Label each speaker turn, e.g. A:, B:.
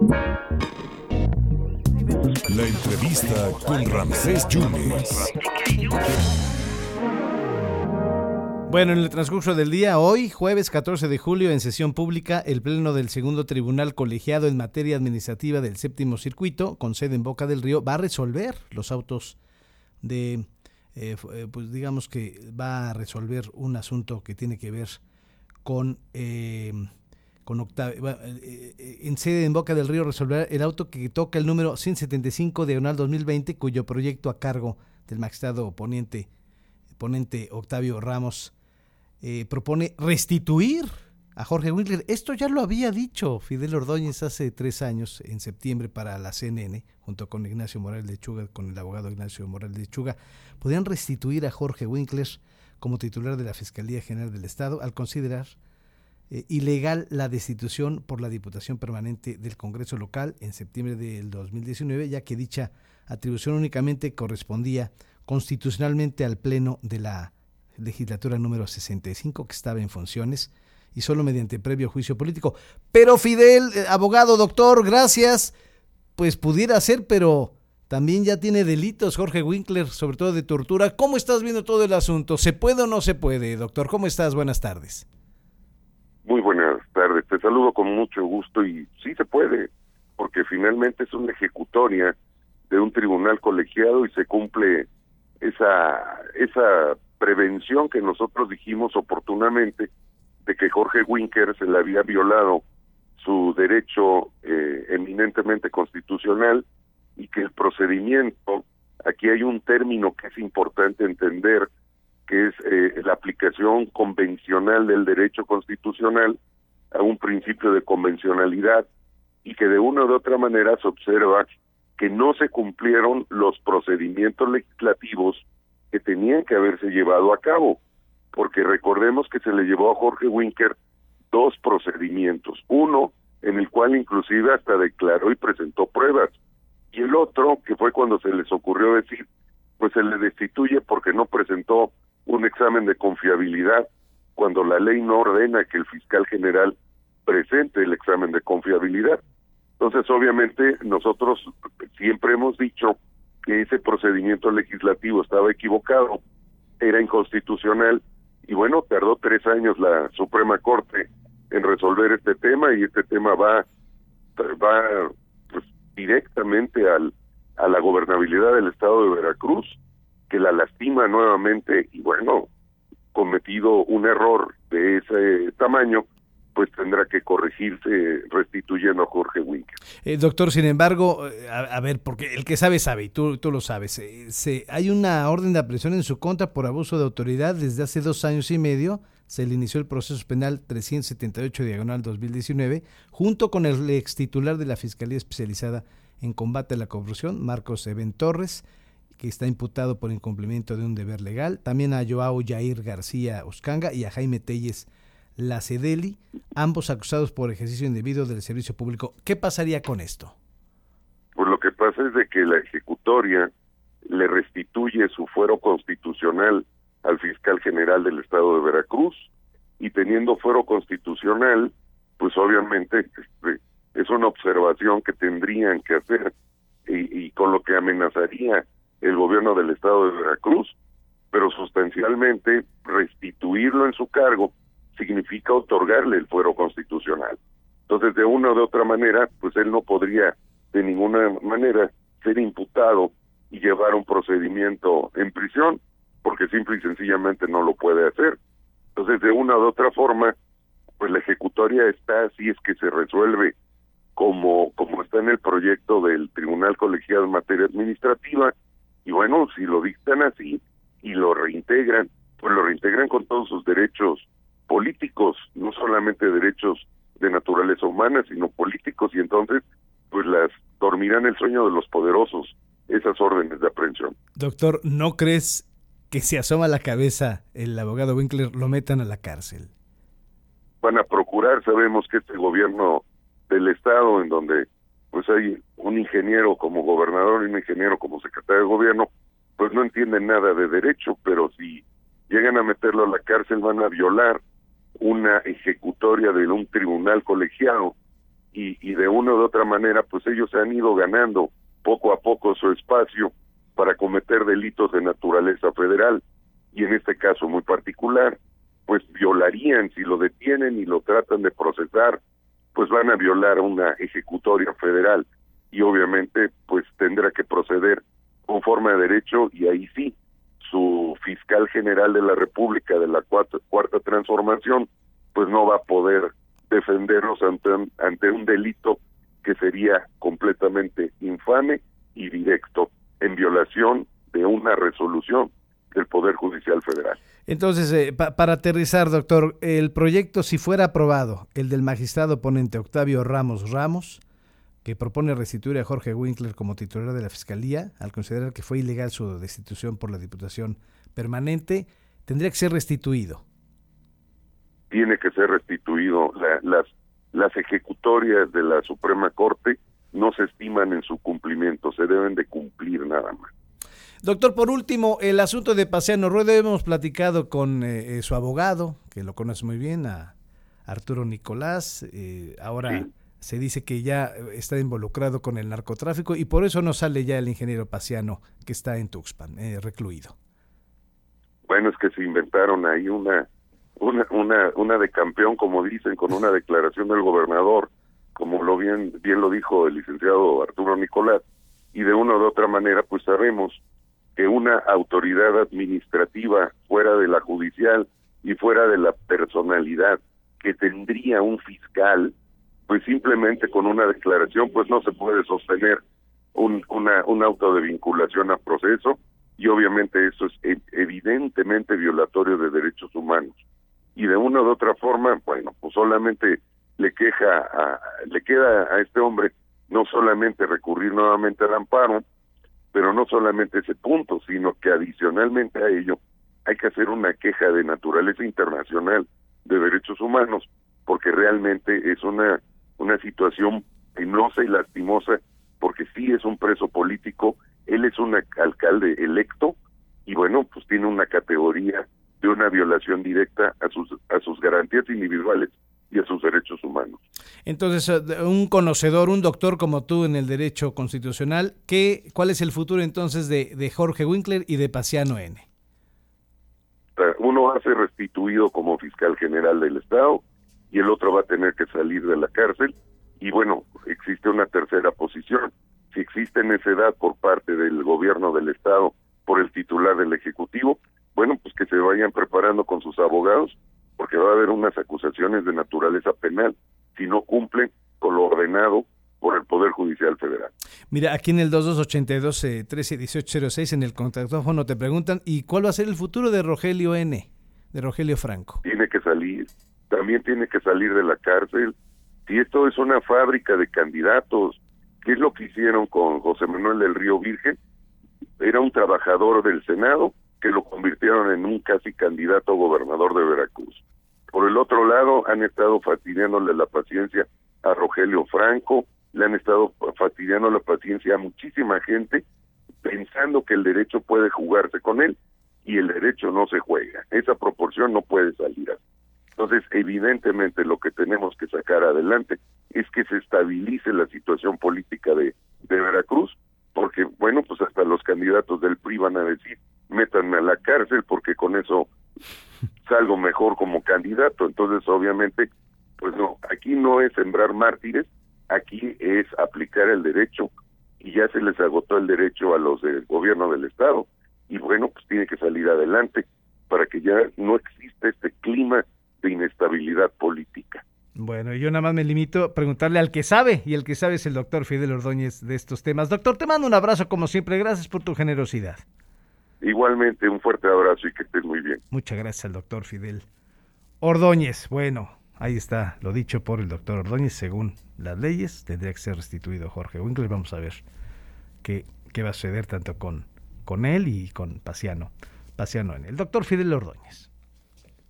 A: La entrevista con Ramsés Yunes.
B: Bueno, en el transcurso del día, hoy, jueves 14 de julio, en sesión pública, el Pleno del Segundo Tribunal Colegiado en materia administrativa del Séptimo Circuito, con sede en Boca del Río, va a resolver los autos de, eh, eh, pues digamos que va a resolver un asunto que tiene que ver con, eh, con Octavio, en sede en Boca del Río resolver el auto que toca el número 175 diagonal 2020, cuyo proyecto a cargo del magistrado ponente, ponente Octavio Ramos eh, propone restituir a Jorge Winkler. Esto ya lo había dicho Fidel Ordóñez hace tres años, en septiembre, para la CNN, junto con Ignacio Morales de Chuga, con el abogado Ignacio Morales de Chuga. Podían restituir a Jorge Winkler como titular de la Fiscalía General del Estado al considerar eh, ilegal la destitución por la Diputación Permanente del Congreso Local en septiembre del 2019, ya que dicha atribución únicamente correspondía constitucionalmente al Pleno de la legislatura número 65 que estaba en funciones y solo mediante previo juicio político. Pero Fidel, eh, abogado, doctor, gracias, pues pudiera ser, pero también ya tiene delitos Jorge Winkler, sobre todo de tortura. ¿Cómo estás viendo todo el asunto? ¿Se puede o no se puede, doctor? ¿Cómo estás? Buenas tardes.
C: Muy buenas tardes, te saludo con mucho gusto y sí se puede, porque finalmente es una ejecutoria de un tribunal colegiado y se cumple esa esa prevención que nosotros dijimos oportunamente de que Jorge Winker se le había violado su derecho eh, eminentemente constitucional y que el procedimiento, aquí hay un término que es importante entender, que es eh, la aplicación convencional del derecho constitucional a un principio de convencionalidad y que de una u otra manera se observa que no se cumplieron los procedimientos legislativos que tenían que haberse llevado a cabo, porque recordemos que se le llevó a Jorge Winker dos procedimientos, uno en el cual inclusive hasta declaró y presentó pruebas, y el otro que fue cuando se les ocurrió decir, pues se le destituye porque no presentó un examen de confiabilidad, cuando la ley no ordena que el fiscal general presente el examen de confiabilidad. Entonces, obviamente, nosotros siempre hemos dicho que ese procedimiento legislativo estaba equivocado, era inconstitucional y bueno, tardó tres años la Suprema Corte en resolver este tema y este tema va va pues, directamente al a la gobernabilidad del estado de Veracruz que la lastima nuevamente y bueno cometido un error de ese tamaño pues tendrá que corregirse restituyendo a Jorge Winker.
B: Eh, doctor, sin embargo, eh, a, ver, porque el que sabe sabe, y tú, tú lo sabes, eh, se, hay una orden de aprehensión en su contra por abuso de autoridad desde hace dos años y medio, se le inició el proceso penal 378 diagonal 2019, junto con el ex titular de la Fiscalía Especializada en Combate a la Corrupción, Marcos Eben Torres, que está imputado por incumplimiento de un deber legal, también a Joao Jair García Oscanga y a Jaime Telles la CEDELI, ambos acusados por ejercicio indebido del servicio público. ¿Qué pasaría con esto?
C: Pues lo que pasa es de que la ejecutoria le restituye su fuero constitucional al fiscal general del estado de Veracruz y teniendo fuero constitucional, pues obviamente este, es una observación que tendrían que hacer y con lo que amenazaría el gobierno del estado de Veracruz, pero sustancialmente restituirlo en su cargo significa otorgarle el fuero constitucional. Entonces, de una o de otra manera, pues él no podría de ninguna manera ser imputado y llevar un procedimiento en prisión, porque simple y sencillamente no lo puede hacer. Entonces, de una u otra forma, pues la ejecutoria está, si es que se resuelve como, como está en el proyecto del Tribunal Colegiado en materia administrativa, y bueno, si lo dictan así y lo reintegran, pues lo reintegran con todos sus derechos políticos, no solamente derechos de naturaleza humana, sino políticos, y entonces pues las dormirán el sueño de los poderosos esas órdenes de aprehensión.
B: Doctor, ¿no crees que si asoma la cabeza el abogado Winkler lo metan a la cárcel?
C: Van a procurar, sabemos que este gobierno del estado en donde pues hay un ingeniero como gobernador y un ingeniero como secretario de gobierno, pues no entienden nada de derecho, pero si llegan a meterlo a la cárcel van a violar una ejecutoria de un tribunal colegiado y, y de una u otra manera pues ellos han ido ganando poco a poco su espacio para cometer delitos de naturaleza federal y en este caso muy particular pues violarían si lo detienen y lo tratan de procesar pues van a violar una ejecutoria federal y obviamente pues tendrá que proceder conforme a derecho y ahí sí su fiscal general de la República de la cuarta, cuarta transformación pues no va a poder defenderlos ante, ante un delito que sería completamente infame y directo en violación de una resolución del Poder Judicial Federal.
B: Entonces, eh, para aterrizar, doctor, el proyecto, si fuera aprobado, el del magistrado ponente Octavio Ramos Ramos, que propone restituir a Jorge Winkler como titular de la Fiscalía, al considerar que fue ilegal su destitución por la Diputación Permanente, tendría que ser restituido.
C: Tiene que ser restituido. las, las ejecutorias de la Suprema Corte no se estiman en su cumplimiento, se deben de cumplir nada más.
B: Doctor, por último, el asunto de Paseano Rueda, hemos platicado con eh, eh, su abogado, que lo conoce muy bien, a Arturo Nicolás, eh, ahora se dice que ya está involucrado con el narcotráfico y por eso no sale ya el ingeniero Paseano, que está en Tuxpan, recluido.
C: Bueno, es que se inventaron ahí una, una, una, una de campeón, como dicen, con una declaración del gobernador, como lo bien, bien lo dijo el licenciado Arturo Nicolás, y de una u otra manera, pues sabemos que una autoridad administrativa fuera de la judicial y fuera de la personalidad que tendría un fiscal, pues simplemente con una declaración pues no se puede sostener un, una, un auto de vinculación a proceso y obviamente eso es e, evidentemente violatorio de derechos humanos. Y de una u otra forma, bueno, pues solamente le queja a, le queda a este hombre no solamente recurrir nuevamente al amparo, pero no solamente ese punto, sino que adicionalmente a ello hay que hacer una queja de naturaleza internacional de derechos humanos, porque realmente es una, una situación penosa y lastimosa, porque sí es un preso político, él es un alcalde electo y bueno, pues tiene una categoría de una violación directa a sus, a sus garantías individuales y a sus derechos humanos.
B: Entonces, eh, un conocedor, un doctor como tú en el derecho constitucional, ¿qué, ¿cuál es el futuro entonces de, de Jorge Winkler y de Paciano N?
C: Uno va a ser restituido como fiscal general del Estado y el otro va a tener que salir de la cárcel. Y bueno, existe una tercera posición. Si existe necedad por parte del gobierno del Estado por el titular del Ejecutivo, bueno, pues que se vayan preparando con sus abogados porque va a haber unas acusaciones de naturaleza penal si no cumplen con lo ordenado por el Poder Judicial Federal.
B: Mira, aquí en el 2282 131806 en el contactófono te preguntan, ¿y cuál va a ser el futuro de Rogelio N., de Rogelio Franco?
C: Tiene que salir, también tiene que salir de la cárcel. Si esto es una fábrica de candidatos, ¿qué es lo que hicieron con José Manuel del Río Virgen? Era un trabajador del Senado que lo convirtieron en un casi candidato a gobernador de Veracruz. Por el otro lado, han estado fastidiándole la paciencia a Rogelio Franco, le han estado fastidiando la paciencia a muchísima gente, pensando que el derecho puede jugarse con él, y el derecho no se juega. Esa proporción no puede salir así. Entonces, evidentemente lo que tenemos que sacar adelante es que se estabilice la situación política de, de Veracruz, porque, bueno, pues hasta los candidatos del PRI van a decir, métanme a la cárcel porque con eso salgo mejor como candidato. Entonces, obviamente, pues no, aquí no es sembrar mártires, aquí es aplicar el derecho y ya se les agotó el derecho a los del gobierno del Estado. Y bueno, pues tiene que salir adelante para que ya no exista este clima de inestabilidad política.
B: Bueno, yo nada más me limito a preguntarle al que sabe, y el que sabe es el doctor Fidel Ordóñez de estos temas. Doctor, te mando un abrazo como siempre, gracias por tu generosidad.
C: Igualmente, un fuerte abrazo y que estés muy bien.
B: Muchas gracias al doctor Fidel Ordóñez. Bueno, ahí está lo dicho por el doctor Ordóñez. Según las leyes, tendría que ser restituido Jorge Winkler. Vamos a ver qué, qué va a suceder tanto con, con él y con Paciano. Paciano el doctor Fidel Ordóñez.